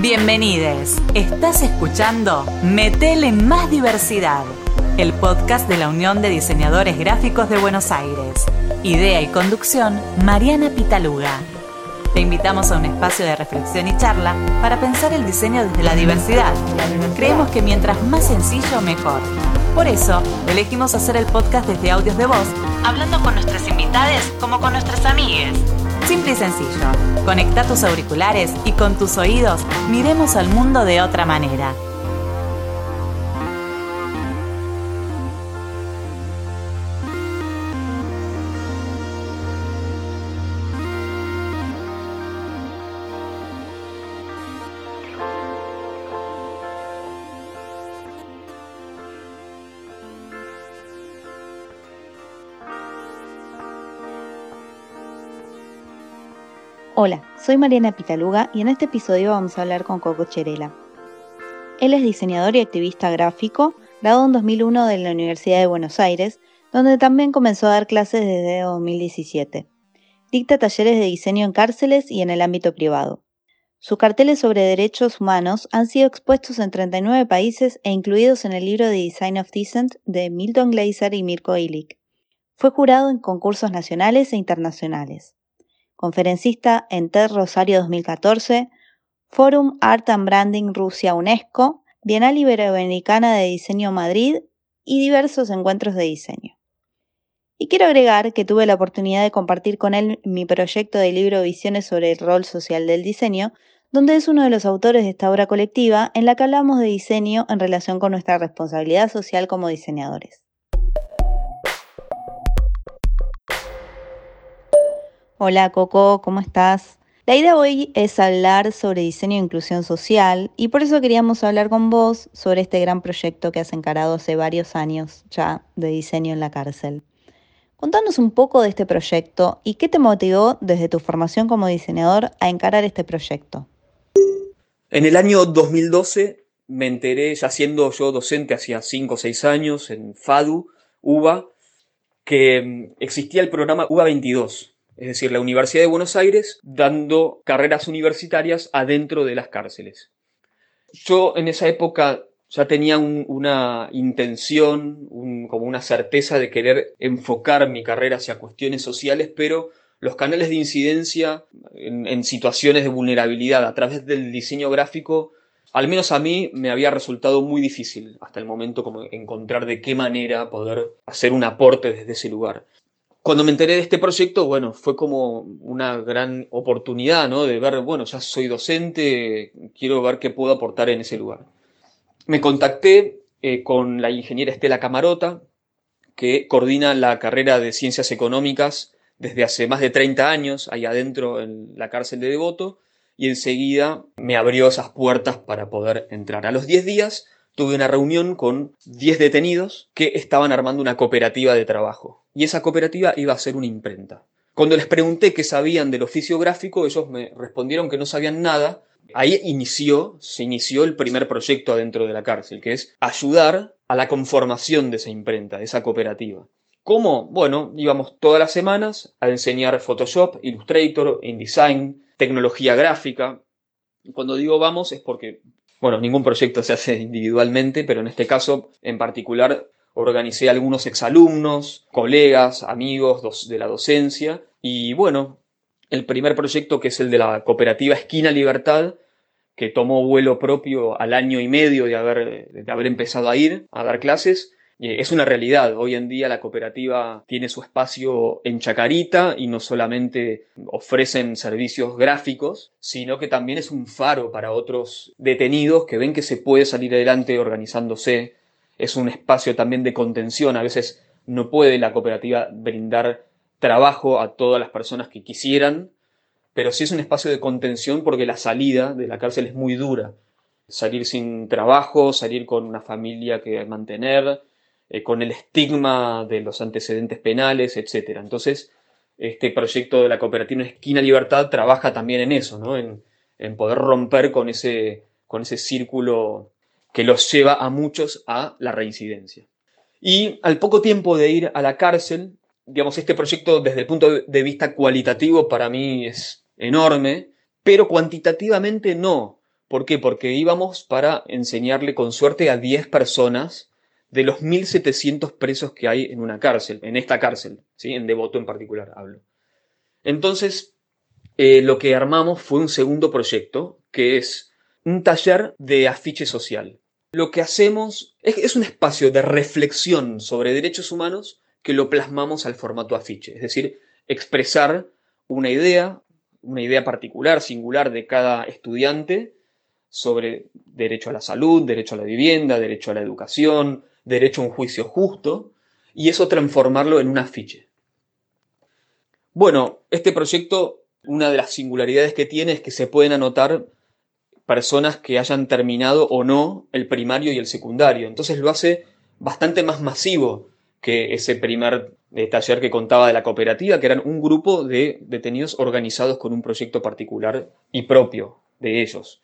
Bienvenides. Estás escuchando Metele Más Diversidad, el podcast de la Unión de Diseñadores Gráficos de Buenos Aires. Idea y conducción, Mariana Pitaluga. Te invitamos a un espacio de reflexión y charla para pensar el diseño desde la diversidad. Creemos que mientras más sencillo, mejor. Por eso, elegimos hacer el podcast desde audios de voz, hablando con nuestras invitadas como con nuestras amigas. Simple y sencillo. Conecta tus auriculares y con tus oídos miremos al mundo de otra manera. Hola, soy Mariana Pitaluga y en este episodio vamos a hablar con Coco Cherela. Él es diseñador y activista gráfico, graduado en 2001 de la Universidad de Buenos Aires, donde también comenzó a dar clases desde 2017. Dicta talleres de diseño en cárceles y en el ámbito privado. Sus carteles sobre derechos humanos han sido expuestos en 39 países e incluidos en el libro The Design of Dissent de Milton Glaser y Mirko Illich. Fue jurado en concursos nacionales e internacionales conferencista en TED Rosario 2014, Forum Art and Branding Rusia UNESCO, Bienal Iberoamericana de Diseño Madrid y diversos encuentros de diseño. Y quiero agregar que tuve la oportunidad de compartir con él mi proyecto de libro Visiones sobre el rol social del diseño, donde es uno de los autores de esta obra colectiva en la que hablamos de diseño en relación con nuestra responsabilidad social como diseñadores. Hola Coco, ¿cómo estás? La idea hoy es hablar sobre diseño e inclusión social y por eso queríamos hablar con vos sobre este gran proyecto que has encarado hace varios años ya de diseño en la cárcel. Contanos un poco de este proyecto y qué te motivó desde tu formación como diseñador a encarar este proyecto. En el año 2012 me enteré, ya siendo yo docente hacía 5 o 6 años en FADU, UBA, que mm, existía el programa UBA 22, es decir, la Universidad de Buenos Aires dando carreras universitarias adentro de las cárceles. Yo en esa época ya tenía una intención, como una certeza de querer enfocar mi carrera hacia cuestiones sociales, pero los canales de incidencia en, en, situaciones de vulnerabilidad a través del diseño gráfico, al menos a mí me había resultado muy difícil hasta el momento como encontrar de qué manera poder hacer un aporte desde ese lugar. Cuando me enteré de este proyecto, bueno, fue como una gran oportunidad, ¿no? De ver, bueno, ya soy docente, quiero ver qué puedo aportar en ese lugar. Me contacté eh, con la ingeniera Estela Camarota, que coordina la carrera de Ciencias Económicas desde hace más de 30 años, ahí adentro en la cárcel de Devoto, y enseguida me abrió esas puertas para poder entrar. A los 10 días tuve una reunión con 10 detenidos que estaban armando una cooperativa de trabajo. Y esa cooperativa iba a ser una imprenta. Cuando les pregunté qué sabían del oficio gráfico, ellos me respondieron que no sabían nada. Ahí inició, se inició el primer proyecto adentro de la cárcel, que es ayudar a la conformación de esa imprenta, de esa cooperativa. ¿Cómo? Bueno, íbamos todas las semanas a enseñar Photoshop, Illustrator, InDesign, tecnología gráfica. Cuando digo vamos es porque bueno, ningún proyecto se hace individualmente, pero en este caso en particular organicé algunos exalumnos, colegas, amigos de la docencia. Y bueno, el primer proyecto que es el de la cooperativa Esquina Libertad, que tomó vuelo propio al año y medio de haber, de haber empezado a ir a dar clases, es una realidad. Hoy en día la cooperativa tiene su espacio en Chacarita y no solamente ofrecen servicios gráficos, sino que también es un faro para otros detenidos que ven que se puede salir adelante organizándose. Es un espacio también de contención. A veces no puede la cooperativa brindar trabajo a todas las personas que quisieran, pero sí es un espacio de contención porque la salida de la cárcel es muy dura. Salir sin trabajo, salir con una familia que mantener, eh, con el estigma de los antecedentes penales, etc. Entonces, este proyecto de la cooperativa Esquina Libertad trabaja también en eso, ¿no? en, poder romper con ese, con ese círculo que los lleva a muchos a la reincidencia. Y al poco tiempo de ir a la cárcel, digamos, este proyecto desde el punto de vista cualitativo para mí es enorme, pero cuantitativamente no, ¿Por qué? Porque íbamos para enseñarle con suerte a 10 personas de los 1.700 presos que hay en una cárcel, en esta cárcel, ¿sí? en Devoto en particular hablo. Entonces, eh, lo que armamos fue un segundo proyecto, que es un taller de afiche social. Lo que hacemos es, es un espacio de reflexión sobre derechos humanos que lo plasmamos al formato afiche, es decir, expresar una idea, una idea particular, singular de cada estudiante sobre derecho a la salud, derecho a la vivienda, derecho a la educación, derecho a un juicio justo, y eso transformarlo en un afiche. Bueno, este proyecto, una de las singularidades que tiene es que se pueden anotar personas que hayan terminado o no el primario y el secundario. Entonces lo hace bastante más masivo que ese primer eh, taller que contaba de la cooperativa, que eran un grupo de detenidos organizados con un proyecto particular y propio de ellos.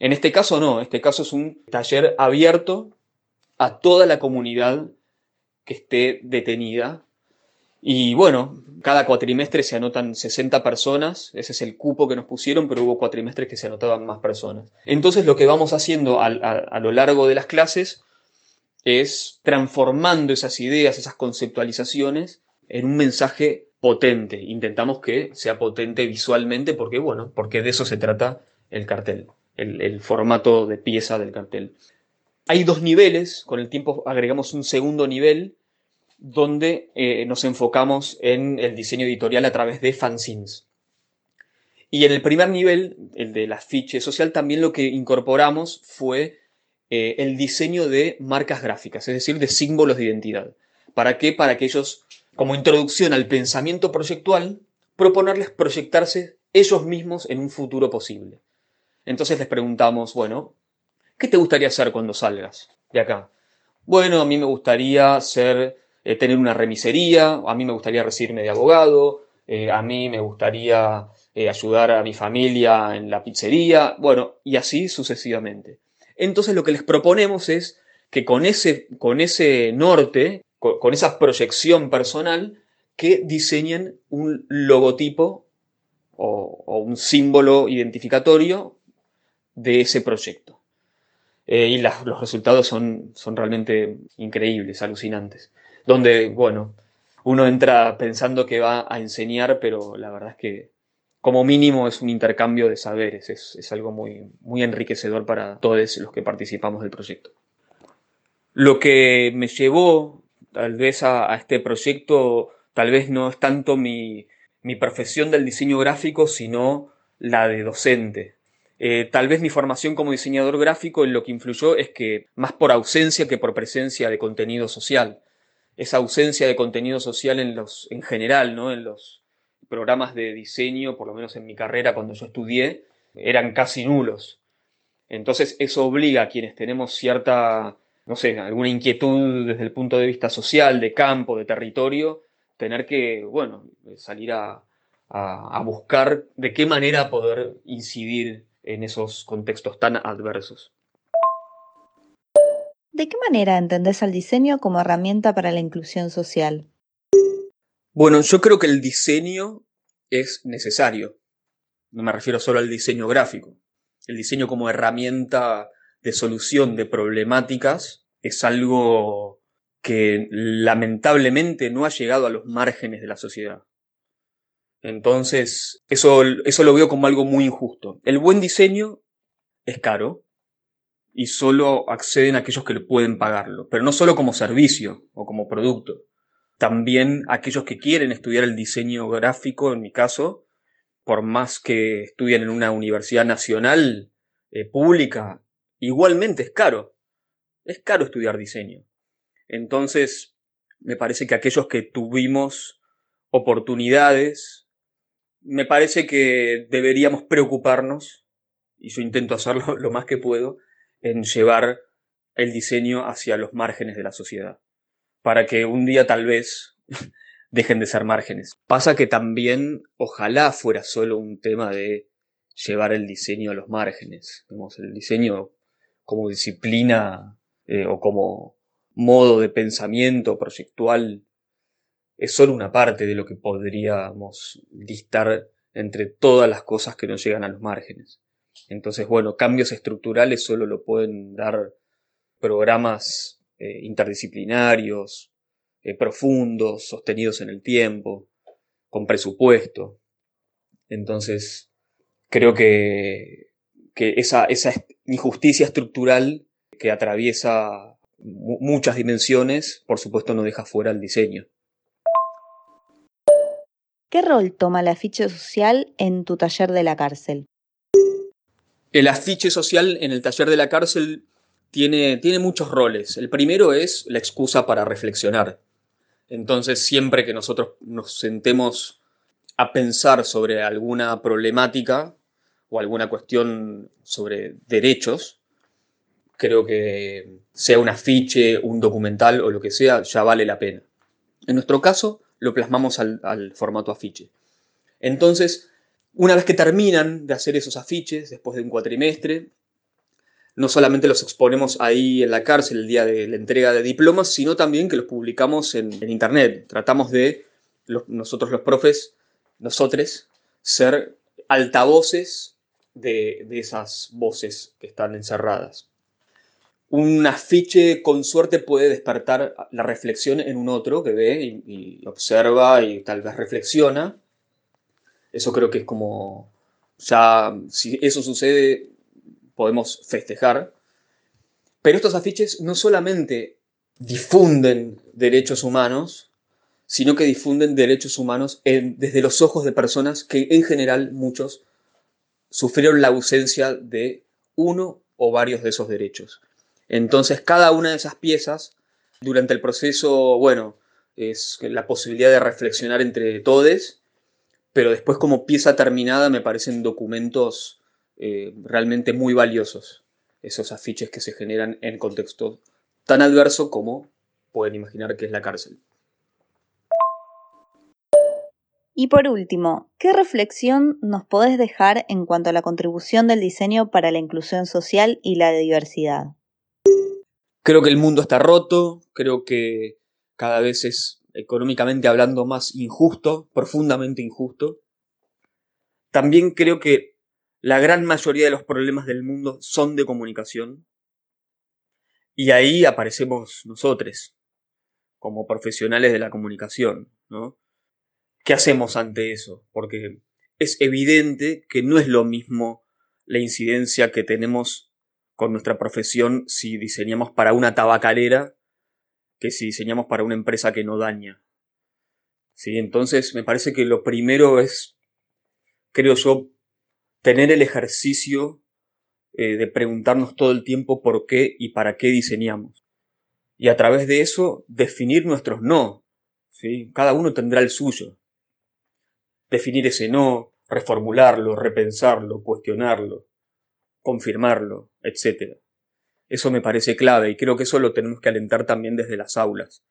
En este caso no, este caso es un taller abierto a toda la comunidad que esté detenida. Y bueno, cada cuatrimestre se anotan 60 personas, ese es el cupo que nos pusieron, pero hubo cuatrimestres que se anotaban más personas. Entonces lo que vamos haciendo a, lo largo de las clases es transformando esas ideas, esas conceptualizaciones en un mensaje potente. Intentamos que sea potente visualmente porque, bueno, porque de eso se trata el cartel, el formato de pieza del cartel. Hay dos niveles, con el tiempo agregamos un segundo nivel, donde eh, nos enfocamos en el diseño editorial a través de fanzines. Y en el primer nivel, el de la social, también lo que incorporamos fue eh, el diseño de marcas gráficas, es decir, de símbolos de identidad. ¿Para qué? Para que ellos, como introducción al pensamiento proyectual, proponerles proyectarse ellos mismos en un futuro posible. Entonces les preguntamos, bueno, ¿Qué te gustaría hacer cuando salgas de acá? Bueno, a mí me gustaría eh, tener una remisería, a mí me gustaría recibirme de abogado, eh, a mí me gustaría eh, ayudar a mi familia en la pizzería, bueno, y así sucesivamente. Entonces lo que les proponemos es que con ese, con ese norte, con, esa proyección personal, que diseñen un logotipo o un símbolo identificatorio de ese proyecto. Eh, y los resultados son, son realmente increíbles, alucinantes. Donde, bueno, uno entra pensando que va a enseñar, pero la verdad es que como mínimo es un intercambio de saberes, es, algo muy, muy enriquecedor para todos los que participamos del proyecto. Lo que me llevó tal vez a, este proyecto, tal vez no es tanto mi, mi profesión del diseño gráfico, sino la de docente. Eh, tal vez mi formación como diseñador gráfico en lo que influyó es que más por ausencia que por presencia de contenido social. Esa ausencia de contenido social en los, en general, ¿no? En los programas de diseño, por lo menos en mi carrera cuando yo estudié, eran casi nulos. Entonces eso obliga a quienes tenemos cierta, no sé, alguna inquietud desde el punto de vista social, de campo, de territorio, tener que, bueno, salir a, a buscar de qué manera poder incidir en esos contextos tan adversos. ¿De qué manera entendés al diseño como herramienta para la inclusión social? Bueno, yo creo que el diseño es necesario. No me refiero solo al diseño gráfico. El diseño como herramienta de solución de problemáticas es algo que lamentablemente no ha llegado a los márgenes de la sociedad. Entonces, eso, eso lo veo como algo muy injusto. El buen diseño es caro y solo acceden aquellos que le pueden pagarlo, pero no solo como servicio o como producto. También aquellos que quieren estudiar el diseño gráfico, en mi caso, por más que estudien en una universidad nacional eh, pública, igualmente es caro. Es caro estudiar diseño. Entonces, me parece que aquellos que tuvimos oportunidades me parece que deberíamos preocuparnos, y yo intento hacerlo lo más que puedo, en llevar el diseño hacia los márgenes de la sociedad, para que un día tal vez dejen de ser márgenes. Pasa que también ojalá fuera solo un tema de llevar el diseño a los márgenes, el diseño como disciplina eh, o como modo de pensamiento proyectual es solo una parte de lo que podríamos listar entre todas las cosas que nos llegan a los márgenes. Entonces, bueno, cambios estructurales solo lo pueden dar programas eh, interdisciplinarios, eh, profundos, sostenidos en el tiempo, con presupuesto. Entonces, creo que, que esa, esa injusticia estructural que atraviesa muchas dimensiones, por supuesto no deja fuera el diseño. ¿Qué rol toma el afiche social en tu taller de la cárcel? El afiche social en el taller de la cárcel tiene, tiene muchos roles. El primero es la excusa para reflexionar. Entonces, siempre que nosotros nos sentemos a pensar sobre alguna problemática o alguna cuestión sobre derechos, creo que sea un afiche, un documental o lo que sea, ya vale la pena. En nuestro caso, lo plasmamos al, formato afiche. Entonces, una vez que terminan de hacer esos afiches, después de un cuatrimestre, no solamente los exponemos ahí en la cárcel el día de la entrega de diplomas, sino también que los publicamos en, internet. Tratamos de, nosotros los profes, nosotros, ser altavoces de, de esas voces que están encerradas un afiche con suerte puede despertar la reflexión en un otro que ve y, observa y tal vez reflexiona. Eso creo que es como, ya, si eso sucede, podemos festejar. Pero estos afiches no solamente difunden derechos humanos, sino que difunden derechos humanos desde los ojos de personas que en general muchos sufrieron la ausencia de uno o varios de esos derechos. Entonces, cada una de esas piezas, durante el proceso, bueno, es la posibilidad de reflexionar entre todos, pero después como pieza terminada me parecen documentos eh, realmente muy valiosos, esos afiches que se generan en contexto tan adverso como pueden imaginar que es la cárcel. Y por último, ¿qué reflexión nos podés dejar en cuanto a la contribución del diseño para la inclusión social y la diversidad? Creo que el mundo está roto, creo que cada vez es económicamente hablando más injusto, profundamente injusto. También creo que la gran mayoría de los problemas del mundo son de comunicación. Y ahí aparecemos nosotros, como profesionales de la comunicación, ¿no? ¿Qué hacemos ante eso? Porque es evidente que no es lo mismo la incidencia que tenemos con nuestra profesión si diseñamos para una tabacalera que si diseñamos para una empresa que no daña. ¿Sí? Entonces me parece que lo primero es, creo yo, tener el ejercicio eh, de preguntarnos todo el tiempo por qué y para qué diseñamos. Y a través de eso definir nuestros no. ¿sí? Cada uno tendrá el suyo. Definir ese no, reformularlo, repensarlo, cuestionarlo confirmarlo, etc. Eso me parece clave y creo que eso lo tenemos que alentar también desde las aulas.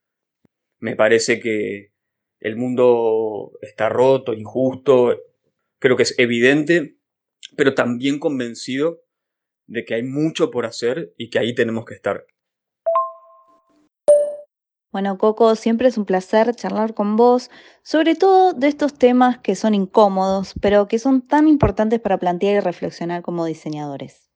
Me parece que el mundo está roto, injusto, creo que es evidente, pero también convencido de que hay mucho por hacer y que ahí tenemos que estar. Bueno, Coco, siempre es un placer charlar con vos, sobre todo de estos temas que son incómodos, pero que son tan importantes para plantear y reflexionar como diseñadores.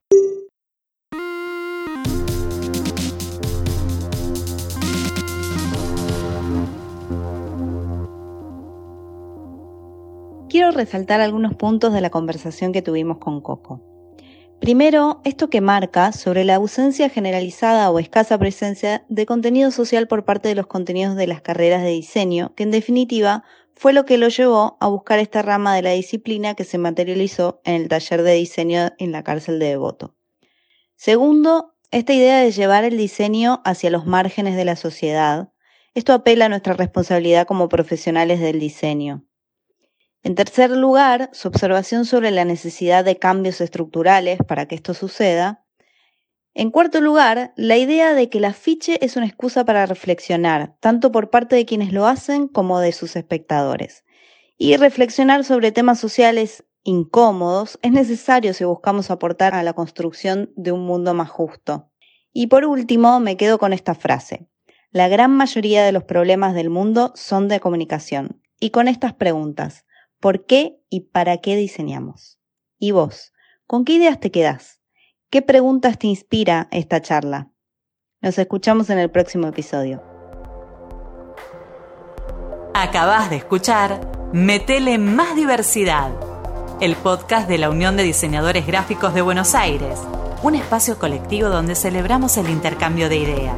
Quiero resaltar algunos puntos de la conversación que tuvimos con Coco. Primero, esto que marca sobre la ausencia generalizada o escasa presencia de contenido social por parte de los contenidos de las carreras de diseño, que en definitiva fue lo que lo llevó a buscar esta rama de la disciplina que se materializó en el taller de diseño en la cárcel de Devoto. Segundo, esta idea de llevar el diseño hacia los márgenes de la sociedad. Esto apela a nuestra responsabilidad como profesionales del diseño. En tercer lugar, su observación sobre la necesidad de cambios estructurales para que esto suceda. En cuarto lugar, la idea de que el afiche es una excusa para reflexionar, tanto por parte de quienes lo hacen como de sus espectadores. Y reflexionar sobre temas sociales incómodos es necesario si buscamos aportar a la construcción de un mundo más justo. Y por último, me quedo con esta frase. La gran mayoría de los problemas del mundo son de comunicación. Y con estas preguntas. ¿Por qué y para qué diseñamos? ¿Y vos? ¿Con qué ideas te quedas? ¿Qué preguntas te inspira esta charla? Nos escuchamos en el próximo episodio. Acabas de escuchar Metele Más Diversidad, el podcast de la Unión de Diseñadores Gráficos de Buenos Aires, un espacio colectivo donde celebramos el intercambio de ideas.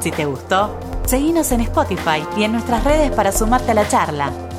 Si te gustó, seguinos en Spotify y en nuestras redes para sumarte a la charla.